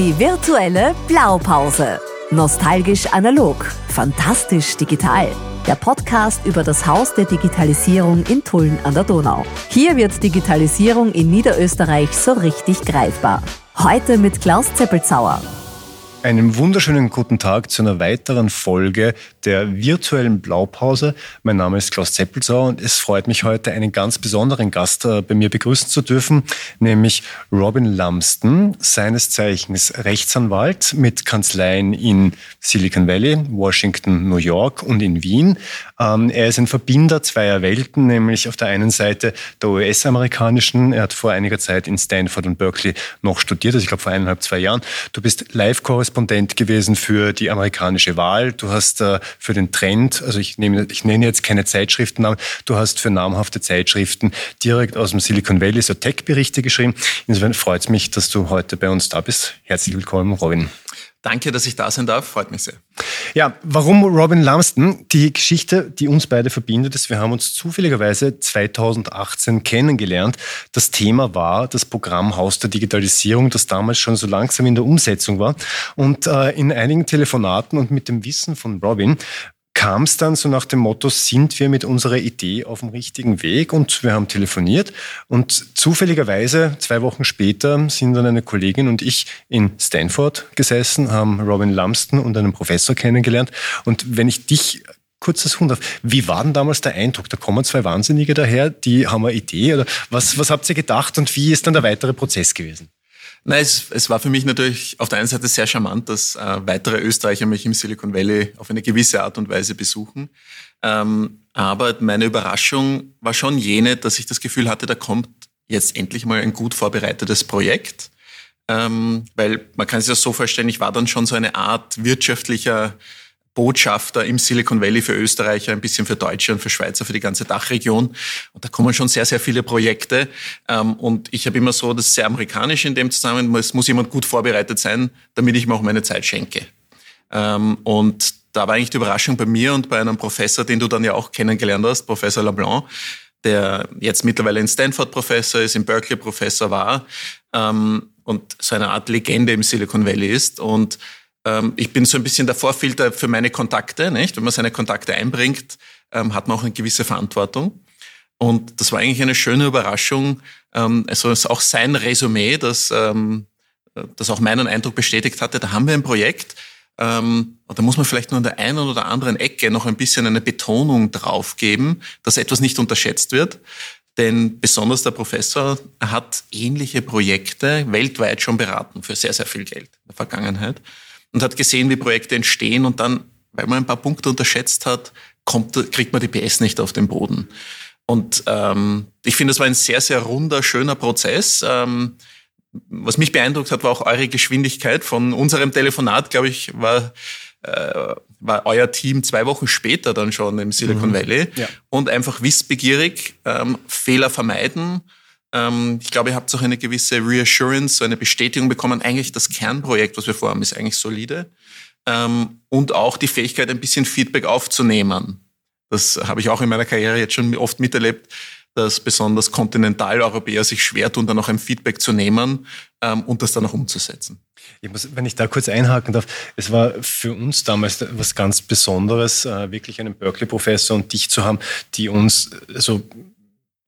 Die virtuelle Blaupause. Nostalgisch analog, fantastisch digital. Der Podcast über das Haus der Digitalisierung in Tulln an der Donau. Hier wird Digitalisierung in Niederösterreich so richtig greifbar. Heute mit Klaus Zeppelzauer. Einen wunderschönen guten Tag zu einer weiteren Folge der virtuellen Blaupause. Mein Name ist Klaus Zeppelzauer und es freut mich heute, einen ganz besonderen Gast äh, bei mir begrüßen zu dürfen, nämlich Robin Lumsden, seines Zeichens Rechtsanwalt mit Kanzleien in Silicon Valley, Washington, New York und in Wien. Ähm, er ist ein Verbinder zweier Welten, nämlich auf der einen Seite der US-amerikanischen. Er hat vor einiger Zeit in Stanford und Berkeley noch studiert, also ich glaube vor eineinhalb, zwei Jahren. Du bist Live-Korrespondent Korrespondent gewesen für die amerikanische Wahl. Du hast äh, für den Trend, also ich, nehme, ich nenne jetzt keine Zeitschriftennamen, du hast für namhafte Zeitschriften direkt aus dem Silicon Valley so Tech-Berichte geschrieben. Insofern freut es mich, dass du heute bei uns da bist. Herzlich willkommen, Robin. Danke, dass ich da sein darf. Freut mich sehr. Ja, warum Robin Lumsden? Die Geschichte, die uns beide verbindet, ist, wir haben uns zufälligerweise 2018 kennengelernt. Das Thema war das Programm Haus der Digitalisierung, das damals schon so langsam in der Umsetzung war. Und äh, in einigen Telefonaten und mit dem Wissen von Robin kam es dann so nach dem Motto, sind wir mit unserer Idee auf dem richtigen Weg? Und wir haben telefoniert und zufälligerweise zwei Wochen später sind dann eine Kollegin und ich in Stanford gesessen, haben Robin Lumsden und einen Professor kennengelernt. Und wenn ich dich kurzes Hund auf. Wie war denn damals der Eindruck? Da kommen zwei Wahnsinnige daher, die haben eine Idee oder was, was habt ihr gedacht und wie ist dann der weitere Prozess gewesen? Nein, es, es war für mich natürlich auf der einen Seite sehr charmant, dass äh, weitere Österreicher mich im Silicon Valley auf eine gewisse Art und Weise besuchen. Ähm, aber meine Überraschung war schon jene, dass ich das Gefühl hatte, da kommt jetzt endlich mal ein gut vorbereitetes Projekt. Ähm, weil man kann sich das so vorstellen, ich war dann schon so eine Art wirtschaftlicher Botschafter im Silicon Valley für Österreicher, ein bisschen für Deutsche und für Schweizer, für die ganze Dachregion. Und da kommen schon sehr, sehr viele Projekte. Ähm, und ich habe immer so, das ist sehr amerikanisch in dem Zusammenhang, es muss jemand gut vorbereitet sein, damit ich mir auch meine Zeit schenke. Ähm, und da war eigentlich die Überraschung bei mir und bei einem Professor, den du dann ja auch kennengelernt hast, Professor LeBlanc, der jetzt mittlerweile in Stanford Professor ist, in Berkeley Professor war ähm, und so eine Art Legende im Silicon Valley ist. Und ähm, ich bin so ein bisschen der Vorfilter für meine Kontakte. Nicht? Wenn man seine Kontakte einbringt, ähm, hat man auch eine gewisse Verantwortung. Und das war eigentlich eine schöne Überraschung. Ähm, also es ist auch sein Resümee, das, das auch meinen Eindruck bestätigt hatte. Da haben wir ein Projekt. Und da muss man vielleicht nur an der einen oder anderen Ecke noch ein bisschen eine Betonung draufgeben, dass etwas nicht unterschätzt wird. Denn besonders der Professor hat ähnliche Projekte weltweit schon beraten für sehr, sehr viel Geld in der Vergangenheit und hat gesehen, wie Projekte entstehen und dann, weil man ein paar Punkte unterschätzt hat, kommt, kriegt man die PS nicht auf den Boden. Und ähm, ich finde, es war ein sehr, sehr runder, schöner Prozess. Ähm, was mich beeindruckt hat, war auch eure Geschwindigkeit. Von unserem Telefonat, glaube ich, war, äh, war euer Team zwei Wochen später dann schon im Silicon mhm. Valley ja. und einfach wissbegierig, ähm, Fehler vermeiden ähm, ich glaube, ihr habt auch eine gewisse Reassurance, so eine Bestätigung bekommen. Eigentlich das Kernprojekt, was wir vorhaben, ist eigentlich solide. Ähm, und auch die Fähigkeit, ein bisschen Feedback aufzunehmen. Das habe ich auch in meiner Karriere jetzt schon oft miterlebt, dass besonders Kontinentaleuropäer sich schwer tun, dann auch ein Feedback zu nehmen ähm, und das dann auch umzusetzen. Ich muss, wenn ich da kurz einhaken darf, es war für uns damals was ganz Besonderes, äh, wirklich einen Berkeley-Professor und dich zu haben, die uns so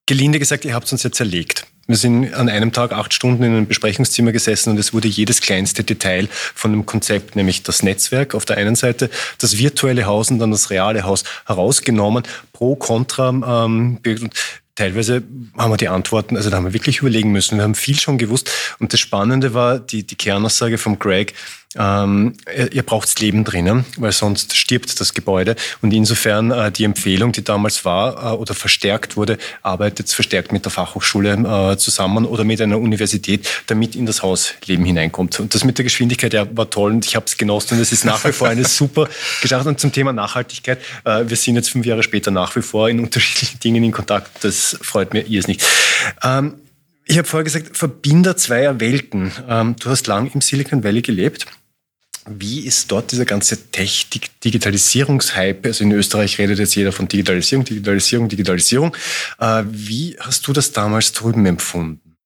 gelinde gesagt, ihr habt uns ja zerlegt. Wir sind an einem Tag acht Stunden in einem Besprechungszimmer gesessen und es wurde jedes kleinste Detail von dem Konzept, nämlich das Netzwerk auf der einen Seite, das virtuelle Haus und dann das reale Haus herausgenommen, pro, contra. Ähm, und teilweise haben wir die Antworten, also da haben wir wirklich überlegen müssen. Wir haben viel schon gewusst. Und das Spannende war die, die Kernaussage von Greg, ähm, ihr braucht Leben drinnen, weil sonst stirbt das Gebäude. Und insofern äh, die Empfehlung, die damals war äh, oder verstärkt wurde, arbeitet verstärkt mit der Fachhochschule äh, zusammen oder mit einer Universität, damit in das Haus Leben hineinkommt. Und das mit der Geschwindigkeit ja, war toll und ich habe es genossen und es ist nach wie vor eine super Geschichte. Und zum Thema Nachhaltigkeit, äh, wir sind jetzt fünf Jahre später nach wie vor in unterschiedlichen Dingen in Kontakt. Das freut mir ihr es nicht. Ähm, ich habe vorher gesagt, Verbinder zweier Welten. Ähm, du hast lang im Silicon Valley gelebt. Wie ist dort dieser ganze Tech-Digitalisierungshype? Also in Österreich redet jetzt jeder von Digitalisierung, Digitalisierung, Digitalisierung. Äh, wie hast du das damals drüben empfunden?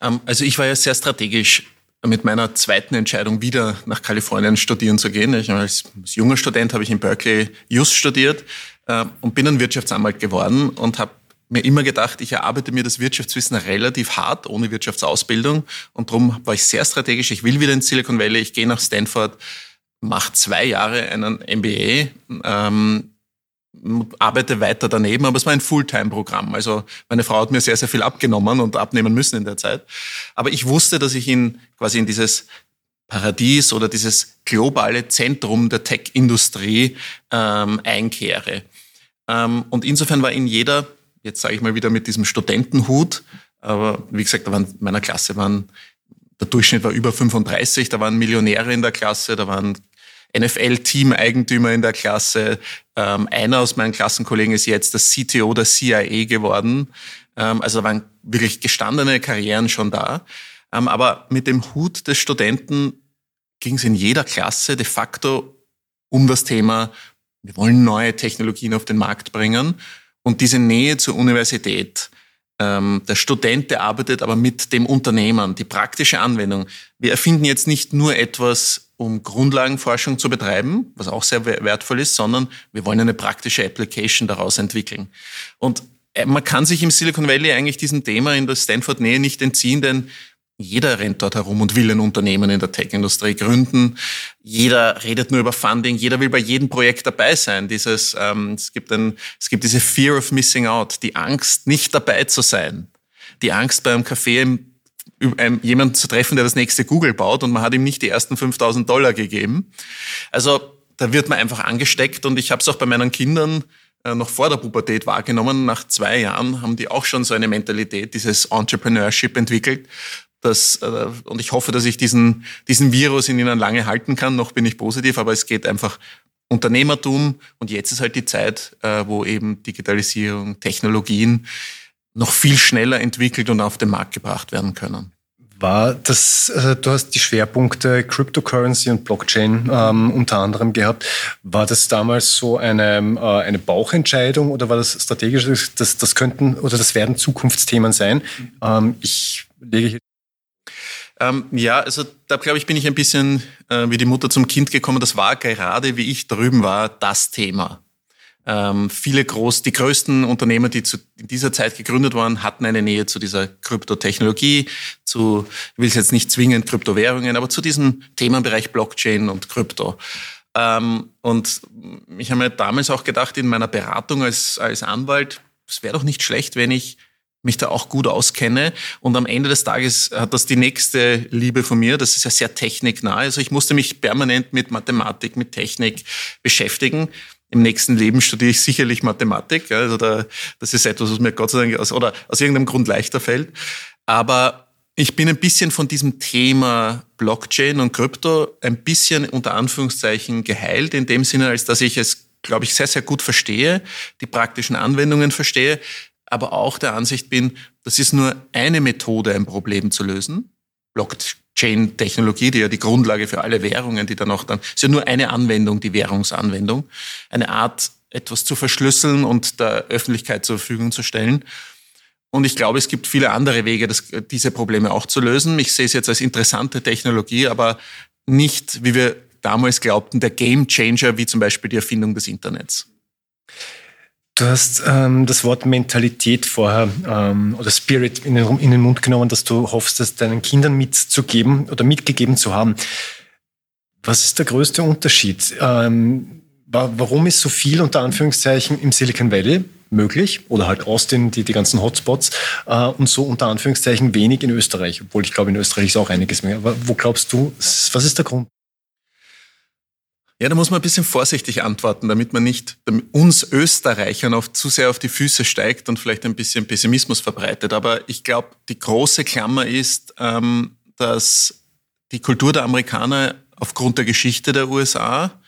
Ähm, also ich war ja sehr strategisch mit meiner zweiten Entscheidung wieder nach Kalifornien studieren zu gehen. Ich, als, als junger Student habe ich in Berkeley Just studiert äh, und bin ein Wirtschaftsanwalt geworden und habe mir immer gedacht, ich erarbeite mir das Wirtschaftswissen relativ hart, ohne Wirtschaftsausbildung. Und darum war ich sehr strategisch. Ich will wieder in Silicon Valley, ich gehe nach Stanford, mache zwei Jahre einen MBA, ähm, arbeite weiter daneben, aber es war ein Fulltime-Programm. Also meine Frau hat mir sehr, sehr viel abgenommen und abnehmen müssen in der Zeit. Aber ich wusste, dass ich in quasi in dieses Paradies oder dieses globale Zentrum der Tech-Industrie ähm, einkehre. Ähm, und insofern war in jeder jetzt sage ich mal wieder mit diesem Studentenhut, aber wie gesagt, da waren in meiner Klasse waren, der Durchschnitt war über 35, da waren Millionäre in der Klasse, da waren NFL-Team-Eigentümer in der Klasse. Ähm, einer aus meinen Klassenkollegen ist jetzt das CTO der CIA geworden. Ähm, also da waren wirklich gestandene Karrieren schon da. Ähm, aber mit dem Hut des Studenten ging es in jeder Klasse de facto um das Thema, wir wollen neue Technologien auf den Markt bringen. Und diese Nähe zur Universität, ähm, der Student, der arbeitet aber mit dem Unternehmen, die praktische Anwendung. Wir erfinden jetzt nicht nur etwas, um Grundlagenforschung zu betreiben, was auch sehr wertvoll ist, sondern wir wollen eine praktische Application daraus entwickeln. Und äh, man kann sich im Silicon Valley eigentlich diesem Thema in der Stanford-Nähe nicht entziehen, denn jeder rennt dort herum und will ein Unternehmen in der Tech-Industrie gründen. Jeder redet nur über Funding. Jeder will bei jedem Projekt dabei sein. Dieses, ähm, es gibt ein, es gibt diese Fear of Missing Out, die Angst, nicht dabei zu sein, die Angst beim Café jemanden zu treffen, der das nächste Google baut und man hat ihm nicht die ersten 5000 Dollar gegeben. Also da wird man einfach angesteckt und ich habe es auch bei meinen Kindern äh, noch vor der Pubertät wahrgenommen. Nach zwei Jahren haben die auch schon so eine Mentalität, dieses Entrepreneurship entwickelt das, äh, und ich hoffe, dass ich diesen, diesen Virus in ihnen lange halten kann. Noch bin ich positiv, aber es geht einfach Unternehmertum und jetzt ist halt die Zeit, äh, wo eben Digitalisierung, Technologien noch viel schneller entwickelt und auf den Markt gebracht werden können. War das, also du hast die Schwerpunkte Cryptocurrency und Blockchain ähm, unter anderem gehabt. War das damals so eine, äh, eine Bauchentscheidung oder war das strategisch? Das, das könnten oder das werden Zukunftsthemen sein. Ähm, ich lege hier ähm, ja, also da glaube ich, bin ich ein bisschen äh, wie die Mutter zum Kind gekommen. Das war gerade, wie ich drüben war, das Thema. Ähm, viele groß, die größten Unternehmen, die zu, in dieser Zeit gegründet waren, hatten eine Nähe zu dieser Kryptotechnologie, zu, ich will es jetzt nicht zwingend Kryptowährungen, aber zu diesem Themenbereich Blockchain und Krypto. Ähm, und ich habe mir damals auch gedacht, in meiner Beratung als, als Anwalt, es wäre doch nicht schlecht, wenn ich mich da auch gut auskenne. Und am Ende des Tages hat das die nächste Liebe von mir. Das ist ja sehr techniknah. Also ich musste mich permanent mit Mathematik, mit Technik beschäftigen. Im nächsten Leben studiere ich sicherlich Mathematik. Also da, das ist etwas, was mir Gott sei Dank aus, oder aus irgendeinem Grund leichter fällt. Aber ich bin ein bisschen von diesem Thema Blockchain und Krypto ein bisschen unter Anführungszeichen geheilt, in dem Sinne, als dass ich es, glaube ich, sehr, sehr gut verstehe, die praktischen Anwendungen verstehe, aber auch der Ansicht bin, das ist nur eine Methode, ein Problem zu lösen. Blockchain-Technologie, die ja die Grundlage für alle Währungen, die dann auch dann, ist ja nur eine Anwendung, die Währungsanwendung. Eine Art, etwas zu verschlüsseln und der Öffentlichkeit zur Verfügung zu stellen. Und ich glaube, es gibt viele andere Wege, das, diese Probleme auch zu lösen. Ich sehe es jetzt als interessante Technologie, aber nicht, wie wir damals glaubten, der Game Changer, wie zum Beispiel die Erfindung des Internets. Du hast ähm, das Wort Mentalität vorher ähm, oder Spirit in den, in den Mund genommen, dass du hoffst, es deinen Kindern mitzugeben oder mitgegeben zu haben. Was ist der größte Unterschied? Ähm, warum ist so viel unter Anführungszeichen im Silicon Valley möglich oder halt Austin, die, die ganzen Hotspots äh, und so unter Anführungszeichen wenig in Österreich, obwohl ich glaube, in Österreich ist auch einiges mehr. Aber wo glaubst du, was ist der Grund? Ja, da muss man ein bisschen vorsichtig antworten, damit man nicht uns Österreichern oft zu sehr auf die Füße steigt und vielleicht ein bisschen Pessimismus verbreitet. Aber ich glaube, die große Klammer ist, ähm, dass die Kultur der Amerikaner aufgrund der Geschichte der USA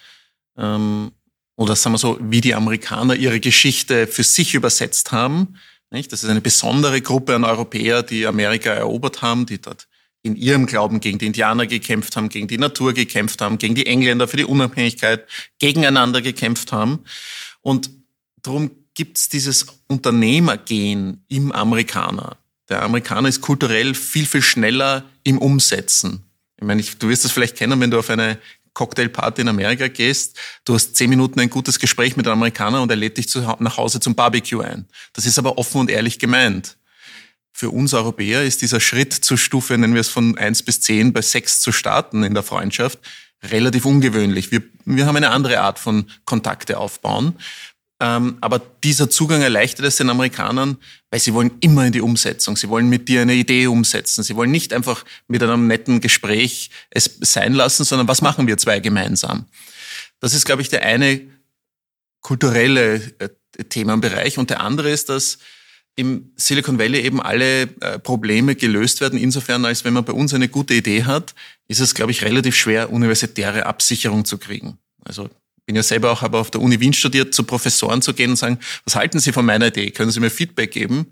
ähm, oder sagen wir so, wie die Amerikaner ihre Geschichte für sich übersetzt haben. Nicht? Das ist eine besondere Gruppe an Europäer, die Amerika erobert haben, die dort in ihrem Glauben gegen die Indianer gekämpft haben, gegen die Natur gekämpft haben, gegen die Engländer für die Unabhängigkeit, gegeneinander gekämpft haben. Und darum gibt es dieses Unternehmergehen im Amerikaner. Der Amerikaner ist kulturell viel, viel schneller im Umsetzen. Ich meine, ich, du wirst das vielleicht kennen, wenn du auf eine Cocktailparty in Amerika gehst, du hast zehn Minuten ein gutes Gespräch mit einem Amerikaner und er lädt dich zu, nach Hause zum Barbecue ein. Das ist aber offen und ehrlich gemeint. Für uns Europäer ist dieser Schritt zur Stufe, nennen wir es von eins bis zehn, bei sechs zu starten in der Freundschaft, relativ ungewöhnlich. Wir, wir haben eine andere Art von Kontakte aufbauen. Ähm, aber dieser Zugang erleichtert es den Amerikanern, weil sie wollen immer in die Umsetzung. Sie wollen mit dir eine Idee umsetzen. Sie wollen nicht einfach mit einem netten Gespräch es sein lassen, sondern was machen wir zwei gemeinsam? Das ist, glaube ich, der eine kulturelle äh, Themenbereich. Und der andere ist, dass im Silicon Valley eben alle äh, Probleme gelöst werden. Insofern, als wenn man bei uns eine gute Idee hat, ist es, glaube ich, relativ schwer, universitäre Absicherung zu kriegen. Also bin ja selber auch, habe auf der Uni Wien studiert, zu Professoren zu gehen und sagen, was halten Sie von meiner Idee? Können Sie mir Feedback geben?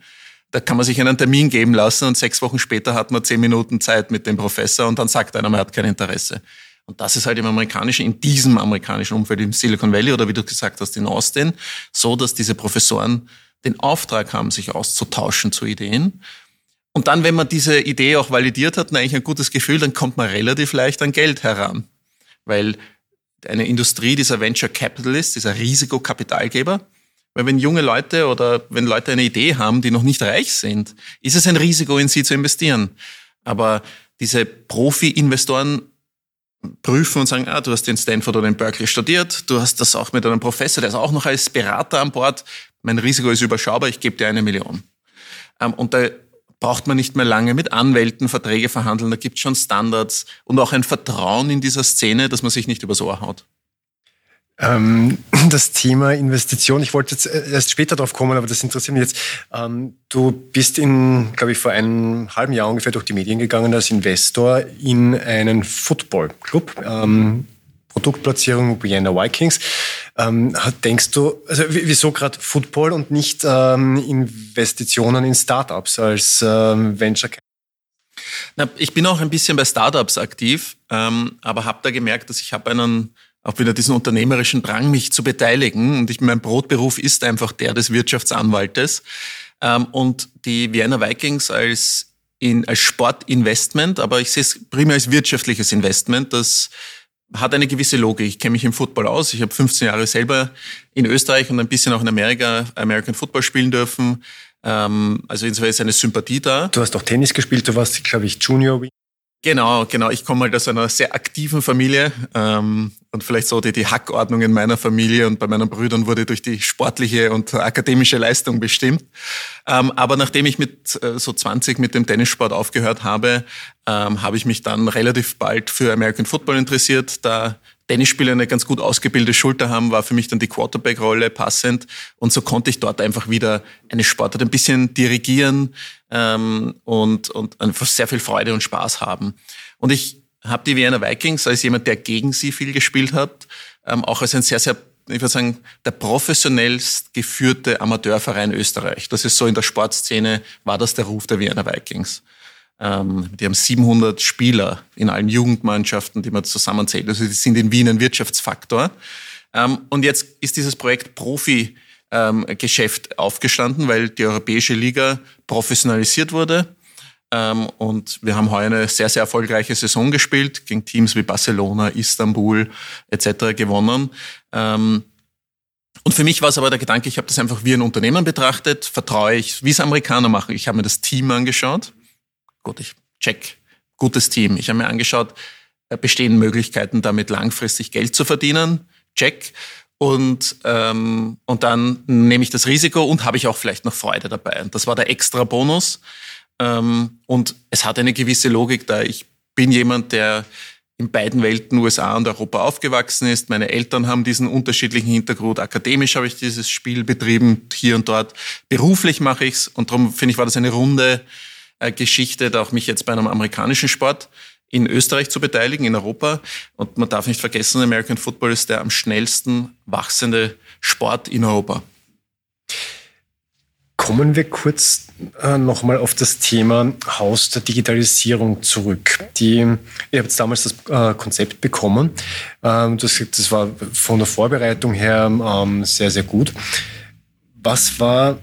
Da kann man sich einen Termin geben lassen und sechs Wochen später hat man zehn Minuten Zeit mit dem Professor und dann sagt einer, man hat kein Interesse. Und das ist halt im amerikanischen, in diesem amerikanischen Umfeld, im Silicon Valley oder wie du gesagt hast, in Austin, so, dass diese Professoren den Auftrag haben, sich auszutauschen zu Ideen. Und dann, wenn man diese Idee auch validiert hat und eigentlich ein gutes Gefühl, dann kommt man relativ leicht an Geld heran. Weil eine Industrie dieser Venture Capitalist, dieser Risikokapitalgeber. Weil wenn junge Leute oder wenn Leute eine Idee haben, die noch nicht reich sind, ist es ein Risiko, in sie zu investieren. Aber diese Profi-Investoren prüfen und sagen, ah, du hast in Stanford oder in Berkeley studiert, du hast das auch mit einem Professor, der ist auch noch als Berater an Bord. Mein Risiko ist überschaubar, ich gebe dir eine Million. Ähm, und da braucht man nicht mehr lange mit Anwälten Verträge verhandeln. Da gibt es schon Standards und auch ein Vertrauen in dieser Szene, dass man sich nicht übers Ohr haut. Ähm, das Thema Investition, ich wollte jetzt äh, erst später drauf kommen, aber das interessiert mich jetzt. Ähm, du bist in, glaube ich, vor einem halben Jahr ungefähr durch die Medien gegangen als Investor in einen Football-Club. Ähm, Produktplatzierung Vienna Vikings. Ähm, denkst du, also wieso gerade Football und nicht ähm, Investitionen in Startups als ähm, Venture Na, ich bin auch ein bisschen bei Startups aktiv, ähm, aber habe da gemerkt, dass ich habe einen auch wieder diesen unternehmerischen Drang, mich zu beteiligen. Und ich, mein Brotberuf ist einfach der des Wirtschaftsanwaltes. Ähm, und die Vienna Vikings als, in, als Sportinvestment, aber ich sehe es primär als wirtschaftliches Investment, das hat eine gewisse Logik. Ich kenne mich im Football aus. Ich habe 15 Jahre selber in Österreich und ein bisschen auch in Amerika American Football spielen dürfen. Ähm, also insofern ist eine Sympathie da. Du hast auch Tennis gespielt. Du warst, glaube ich, Junior. Genau, genau. Ich komme halt aus einer sehr aktiven Familie ähm, und vielleicht so die, die Hackordnung in meiner Familie und bei meinen Brüdern wurde durch die sportliche und akademische Leistung bestimmt. Ähm, aber nachdem ich mit äh, so 20 mit dem Tennissport aufgehört habe, ähm, habe ich mich dann relativ bald für American Football interessiert, da Tennisspieler eine ganz gut ausgebildete Schulter haben, war für mich dann die Quarterback-Rolle passend. Und so konnte ich dort einfach wieder eine Sportart ein bisschen dirigieren ähm, und, und einfach sehr viel Freude und Spaß haben. Und ich habe die Vienna Vikings als jemand, der gegen sie viel gespielt hat, ähm, auch als ein sehr, sehr, ich würde sagen, der professionellst geführte Amateurverein Österreich. Das ist so in der Sportszene, war das der Ruf der Vienna Vikings. Ähm, die haben 700 Spieler in allen Jugendmannschaften, die man zusammenzählt. Also die sind in Wien ein Wirtschaftsfaktor. Ähm, und jetzt ist dieses Projekt Profi-Geschäft ähm, aufgestanden, weil die Europäische Liga professionalisiert wurde. Ähm, und wir haben heuer eine sehr, sehr erfolgreiche Saison gespielt, gegen Teams wie Barcelona, Istanbul etc. gewonnen. Ähm, und für mich war es aber der Gedanke, ich habe das einfach wie ein Unternehmen betrachtet, vertraue ich, wie es Amerikaner machen. Ich habe mir das Team angeschaut gut, ich check, gutes Team. Ich habe mir angeschaut, äh, bestehen Möglichkeiten, damit langfristig Geld zu verdienen, check. Und, ähm, und dann nehme ich das Risiko und habe ich auch vielleicht noch Freude dabei. Und das war der extra Bonus. Ähm, und es hat eine gewisse Logik da. Ich bin jemand, der in beiden Welten, USA und Europa, aufgewachsen ist. Meine Eltern haben diesen unterschiedlichen Hintergrund. Akademisch habe ich dieses Spiel betrieben, hier und dort. Beruflich mache ich's und darum finde ich, war das eine runde Geschichte, da auch mich jetzt bei einem amerikanischen Sport in Österreich zu beteiligen, in Europa. Und man darf nicht vergessen, American Football ist der am schnellsten wachsende Sport in Europa. Kommen wir kurz äh, nochmal auf das Thema Haus der Digitalisierung zurück. Die, ihr habt damals das äh, Konzept bekommen. Ähm, das, das war von der Vorbereitung her ähm, sehr, sehr gut. Was war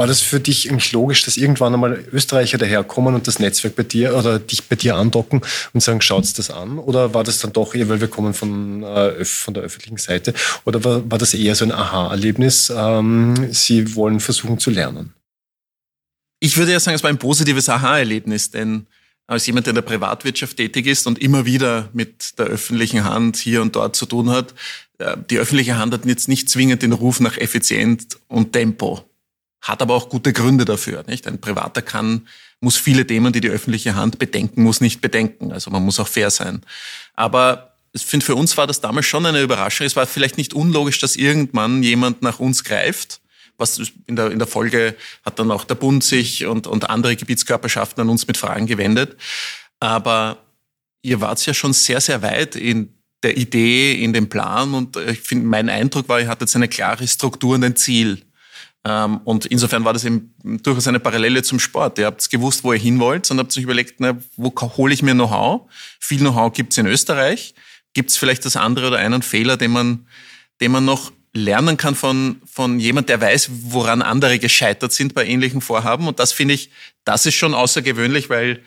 war das für dich eigentlich logisch, dass irgendwann einmal Österreicher daherkommen und das Netzwerk bei dir oder dich bei dir andocken und sagen, schaut's das an? Oder war das dann doch eher, weil wir kommen von, äh, von der öffentlichen Seite? Oder war, war das eher so ein Aha-Erlebnis? Ähm, Sie wollen versuchen zu lernen? Ich würde ja sagen, es war ein positives Aha-Erlebnis, denn als jemand, der in der Privatwirtschaft tätig ist und immer wieder mit der öffentlichen Hand hier und dort zu tun hat, äh, die öffentliche Hand hat jetzt nicht zwingend den Ruf nach Effizienz und Tempo hat aber auch gute Gründe dafür. Nicht? Ein Privater kann, muss viele Themen, die die öffentliche Hand bedenken muss, nicht bedenken. Also man muss auch fair sein. Aber ich finde, für uns war das damals schon eine Überraschung. Es war vielleicht nicht unlogisch, dass irgendwann jemand nach uns greift. Was in der, in der Folge hat dann auch der Bund sich und, und andere Gebietskörperschaften an uns mit Fragen gewendet. Aber ihr wart ja schon sehr, sehr weit in der Idee, in dem Plan. Und ich finde, mein Eindruck war, ihr hattet eine klare Struktur und ein Ziel. Ähm, und insofern war das eben durchaus eine Parallele zum Sport. Ihr habt gewusst, wo ihr hin wollt und habt euch überlegt, na, wo hole ich mir Know-how? Viel Know-how gibt's in Österreich. Gibt's vielleicht das andere oder einen Fehler, den man, den man noch lernen kann von, von jemand, der weiß, woran andere gescheitert sind bei ähnlichen Vorhaben. Und das finde ich, das ist schon außergewöhnlich, weil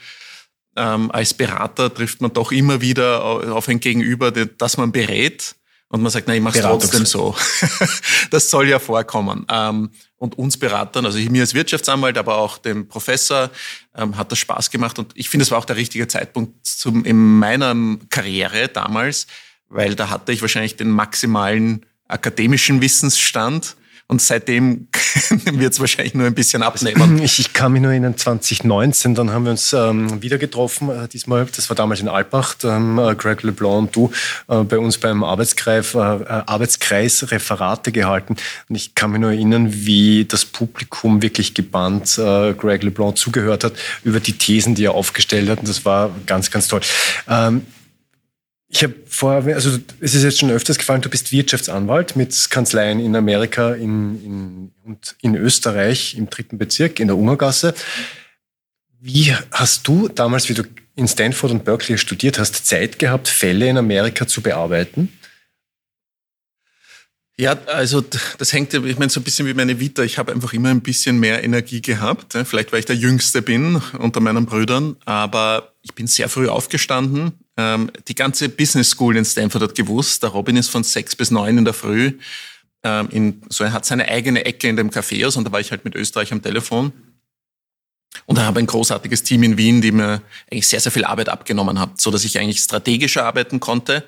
ähm, als Berater trifft man doch immer wieder auf ein Gegenüber, das man berät und man sagt, na, ich mache es trotzdem so. das soll ja vorkommen. Ähm, und uns Beratern, also mir als Wirtschaftsanwalt, aber auch dem Professor, ähm, hat das Spaß gemacht. Und ich finde, es war auch der richtige Zeitpunkt zum, in meiner Karriere damals, weil da hatte ich wahrscheinlich den maximalen akademischen Wissensstand und seitdem wird es wahrscheinlich nur ein bisschen abnehmen. Ich, ich kann mich nur erinnern, 2019, dann haben wir uns ähm, wieder getroffen. Äh, diesmal, das war damals in Alpbach, ähm, äh, Greg LeBlanc und du äh, bei uns beim Arbeitskreis, äh, äh, Arbeitskreis Referate gehalten. Und ich kann mich nur erinnern, wie das Publikum wirklich gebannt äh, Greg LeBlanc zugehört hat über die Thesen, die er aufgestellt hat. Und das war ganz, ganz toll. Ähm, ich habe vorher, also es ist jetzt schon öfters gefallen, du bist Wirtschaftsanwalt mit Kanzleien in Amerika in, in, und in Österreich im dritten Bezirk in der Ungergasse. Wie hast du damals, wie du in Stanford und Berkeley studiert hast, Zeit gehabt, Fälle in Amerika zu bearbeiten? Ja, also das hängt, ich meine, so ein bisschen wie meine Vita. Ich habe einfach immer ein bisschen mehr Energie gehabt. Vielleicht, weil ich der Jüngste bin unter meinen Brüdern. Aber ich bin sehr früh aufgestanden, ähm, die ganze Business School in Stanford hat gewusst, der Robin ist von sechs bis neun in der Früh. Ähm, in, so er hat seine eigene Ecke in dem Café und da war ich halt mit Österreich am Telefon. Und da habe ein großartiges Team in Wien, die mir eigentlich sehr, sehr viel Arbeit abgenommen hat, so dass ich eigentlich strategischer arbeiten konnte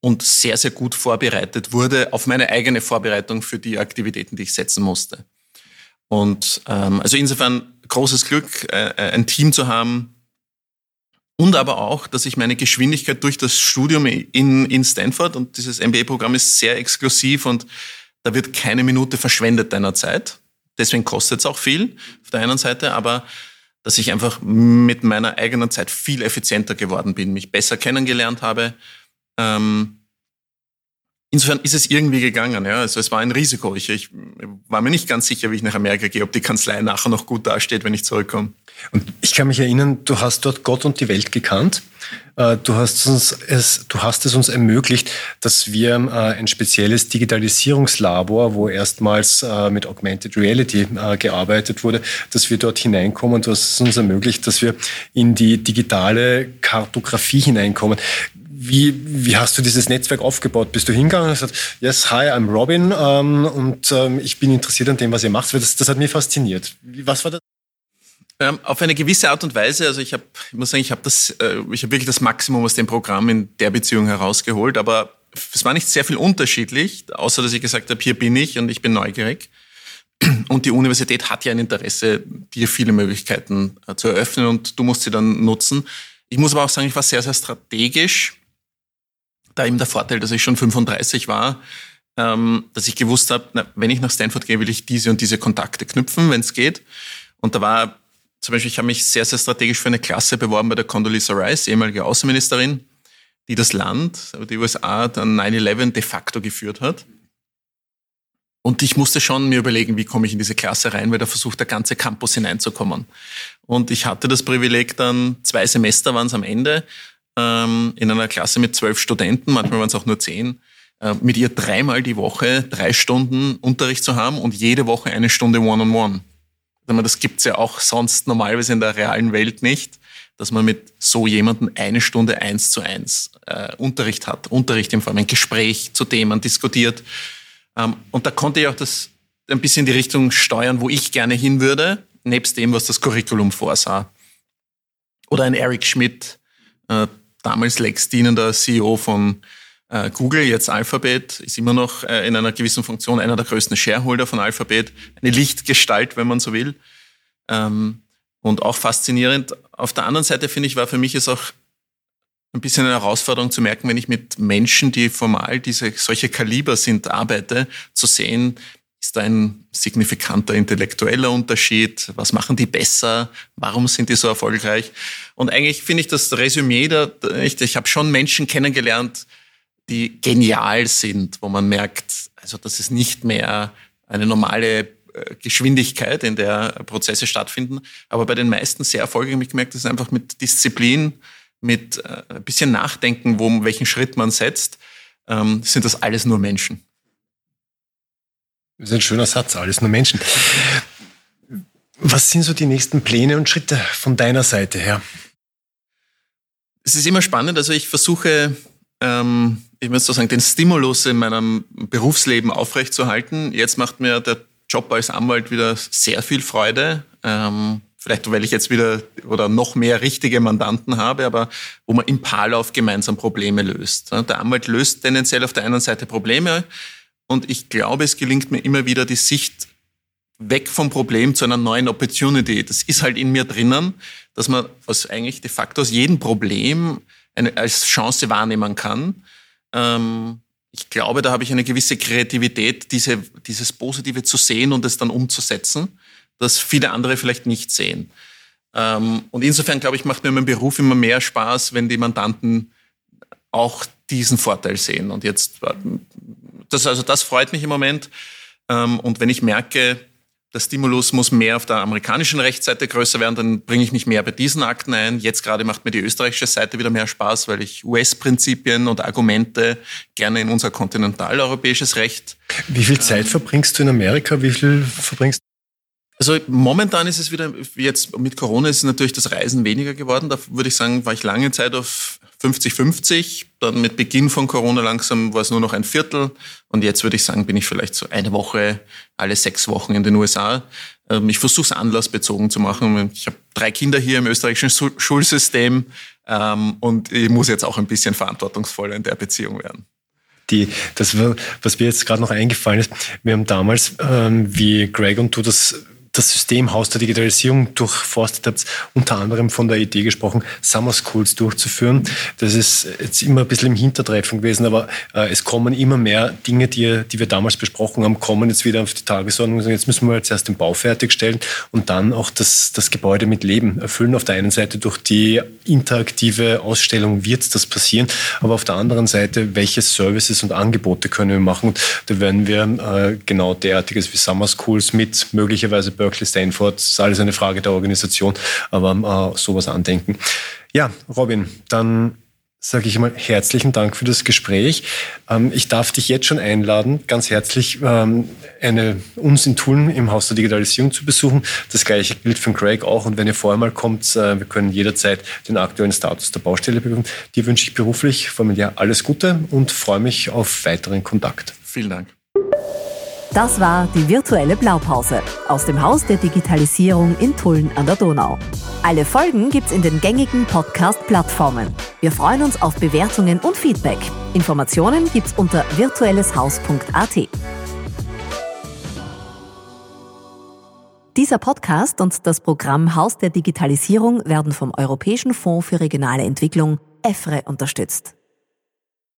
und sehr, sehr gut vorbereitet wurde auf meine eigene Vorbereitung für die Aktivitäten, die ich setzen musste. Und ähm, also insofern großes Glück, äh, äh ein Team zu haben, und aber auch, dass ich meine Geschwindigkeit durch das Studium in, in Stanford und dieses MBA-Programm ist sehr exklusiv und da wird keine Minute verschwendet deiner Zeit. Deswegen kostet es auch viel auf der einen Seite, aber dass ich einfach mit meiner eigenen Zeit viel effizienter geworden bin, mich besser kennengelernt habe. Ähm, insofern ist es irgendwie gegangen. Ja. Also es war ein Risiko. Ich, ich war mir nicht ganz sicher, wie ich nach Amerika gehe, ob die Kanzlei nachher noch gut dasteht, wenn ich zurückkomme. Und ich kann mich erinnern, du hast dort Gott und die Welt gekannt. Äh, du hast, uns es, du hast es uns ermöglicht, dass wir äh, ein spezielles Digitalisierungslabor, wo erstmals äh, mit Augmented Reality gearbeitet wurde, dass wir dort hineinkommen. Du hast es uns ermöglicht, dass wir in die digitale Kartografie hineinkommen. Wie, wie hast du dieses Netzwerk aufgebaut? Bist du hingegangen und gesagt, yes, hi, I'm Robin ähm, und ähm, ich bin interessiert an dem, was ihr macht? Das, das hat mich fasziniert. Was war das? Ähm, auf eine gewisse Art und Weise. Also ich habe, ich muss sagen, ich habe das, äh, ich habe wirklich das Maximum aus dem Programm in der Beziehung herausgeholt. Aber es war nicht sehr viel unterschiedlich, außer dass ich gesagt habe, hier bin ich und ich bin neugierig. Und die Universität hat ja ein Interesse, dir viele Möglichkeiten äh, zu eröffnen und du musst sie dann nutzen. Ich muss aber auch sagen, ich war sehr, sehr strategisch. Da eben der Vorteil, dass ich schon 35 war, ähm, dass ich gewusst habe, wenn ich nach Stanford gehe, will ich diese und diese Kontakte knüpfen, wenn es geht. Und da war zum Beispiel, ich habe mich sehr, sehr strategisch für eine Klasse beworben bei der Condoleezza Rice, ehemalige Außenministerin, die das Land, die USA, dann 9-11 de facto geführt hat. Und ich musste schon mir überlegen, wie komme ich in diese Klasse rein, weil da versucht der ganze Campus hineinzukommen. Und ich hatte das Privileg dann, zwei Semester waren es am Ende, ähm, in einer Klasse mit zwölf Studenten, manchmal waren es auch nur zehn, äh, mit ihr dreimal die Woche drei Stunden Unterricht zu haben und jede Woche eine Stunde One-on-One. -on -One. Das gibt's ja auch sonst normalerweise in der realen Welt nicht, dass man mit so jemandem eine Stunde eins zu eins äh, Unterricht hat. Unterricht in Form ein Gespräch zu Themen diskutiert. Ähm, und da konnte ich auch das ein bisschen in die Richtung steuern, wo ich gerne hin würde, nebst dem, was das Curriculum vorsah. Oder ein Eric Schmidt, äh, damals Lex dienender CEO von äh, Google, jetzt Alphabet, ist immer noch äh, in einer gewissen Funktion einer der größten Shareholder von Alphabet, eine Lichtgestalt, wenn man so will. Ähm, und auch faszinierend. Auf der anderen Seite finde ich, war für mich es auch ein bisschen eine Herausforderung zu merken, wenn ich mit Menschen, die formal diese solche Kaliber sind, arbeite, zu sehen, ist da ein signifikanter intellektueller Unterschied? Was machen die besser? Warum sind die so erfolgreich? Und eigentlich finde ich das Resümee da, ich, ich habe schon Menschen kennengelernt, die genial sind, wo man merkt, also das ist nicht mehr eine normale äh, Geschwindigkeit, in der Prozesse stattfinden. Aber bei den meisten sehr erfolgreich habe ich gemerkt, dass einfach mit Disziplin, mit äh, ein bisschen Nachdenken, wo, welchen Schritt man setzt, ähm, sind das alles nur Menschen. Das ist ein schöner Satz, alles nur Menschen. Was sind so die nächsten Pläne und Schritte von deiner Seite her? Es ist immer spannend. Also ich versuche, ähm, ich muss so sagen, den Stimulus in meinem Berufsleben aufrechtzuerhalten. Jetzt macht mir der Job als Anwalt wieder sehr viel Freude. Ähm, vielleicht weil ich jetzt wieder oder noch mehr richtige Mandanten habe, aber wo man im Paarlauf gemeinsam Probleme löst. Der Anwalt löst tendenziell auf der einen Seite Probleme und ich glaube, es gelingt mir immer wieder die Sicht weg vom Problem zu einer neuen Opportunity. Das ist halt in mir drinnen, dass man aus eigentlich de facto aus jedem Problem eine, als Chance wahrnehmen kann. Ähm, ich glaube, da habe ich eine gewisse Kreativität, diese, dieses Positive zu sehen und es dann umzusetzen, das viele andere vielleicht nicht sehen. Ähm, und insofern, glaube ich, macht mir mein Beruf immer mehr Spaß, wenn die Mandanten auch diesen Vorteil sehen. Und jetzt das, also das freut mich im Moment. Ähm, und wenn ich merke, der Stimulus muss mehr auf der amerikanischen Rechtsseite größer werden, dann bringe ich mich mehr bei diesen Akten ein. Jetzt gerade macht mir die österreichische Seite wieder mehr Spaß, weil ich US-Prinzipien und Argumente gerne in unser kontinentaleuropäisches Recht. Wie viel Zeit verbringst du in Amerika? Wie viel verbringst also momentan ist es wieder, jetzt mit Corona ist natürlich das Reisen weniger geworden. Da würde ich sagen, war ich lange Zeit auf 50-50. Dann mit Beginn von Corona langsam war es nur noch ein Viertel. Und jetzt würde ich sagen, bin ich vielleicht so eine Woche, alle sechs Wochen in den USA. Ähm, ich versuche es anlassbezogen zu machen. Ich habe drei Kinder hier im österreichischen Schulsystem ähm, und ich muss jetzt auch ein bisschen verantwortungsvoller in der Beziehung werden die, das, was mir jetzt gerade noch eingefallen ist, wir haben damals, ähm, wie Greg und du das das Systemhaus der Digitalisierung durchforstet habt, unter anderem von der Idee gesprochen, Summer Schools durchzuführen. Das ist jetzt immer ein bisschen im Hintertreffen gewesen, aber äh, es kommen immer mehr Dinge, die, die wir damals besprochen haben, kommen jetzt wieder auf die Tagesordnung. Jetzt müssen wir jetzt erst den Bau fertigstellen und dann auch das, das Gebäude mit Leben erfüllen. Auf der einen Seite durch die interaktive Ausstellung wird das passieren, aber auf der anderen Seite, welche Services und Angebote können wir machen? Und da werden wir äh, genau derartiges wie Summer Schools mit möglicherweise Berkeley, Stanford, ist alles eine Frage der Organisation, aber äh, sowas andenken. Ja, Robin, dann sage ich mal herzlichen Dank für das Gespräch. Ähm, ich darf dich jetzt schon einladen, ganz herzlich ähm, eine, uns in Tulln im Haus der Digitalisierung zu besuchen. Das gleiche gilt für Craig auch. Und wenn ihr vorher mal kommt, äh, wir können jederzeit den aktuellen Status der Baustelle bekommen. Dir wünsche ich beruflich, familiär alles Gute und freue mich auf weiteren Kontakt. Vielen Dank. Das war die virtuelle Blaupause aus dem Haus der Digitalisierung in Tulln an der Donau. Alle Folgen gibt's in den gängigen Podcast-Plattformen. Wir freuen uns auf Bewertungen und Feedback. Informationen gibt's unter virtuelleshaus.at. Dieser Podcast und das Programm Haus der Digitalisierung werden vom Europäischen Fonds für regionale Entwicklung EFRE unterstützt.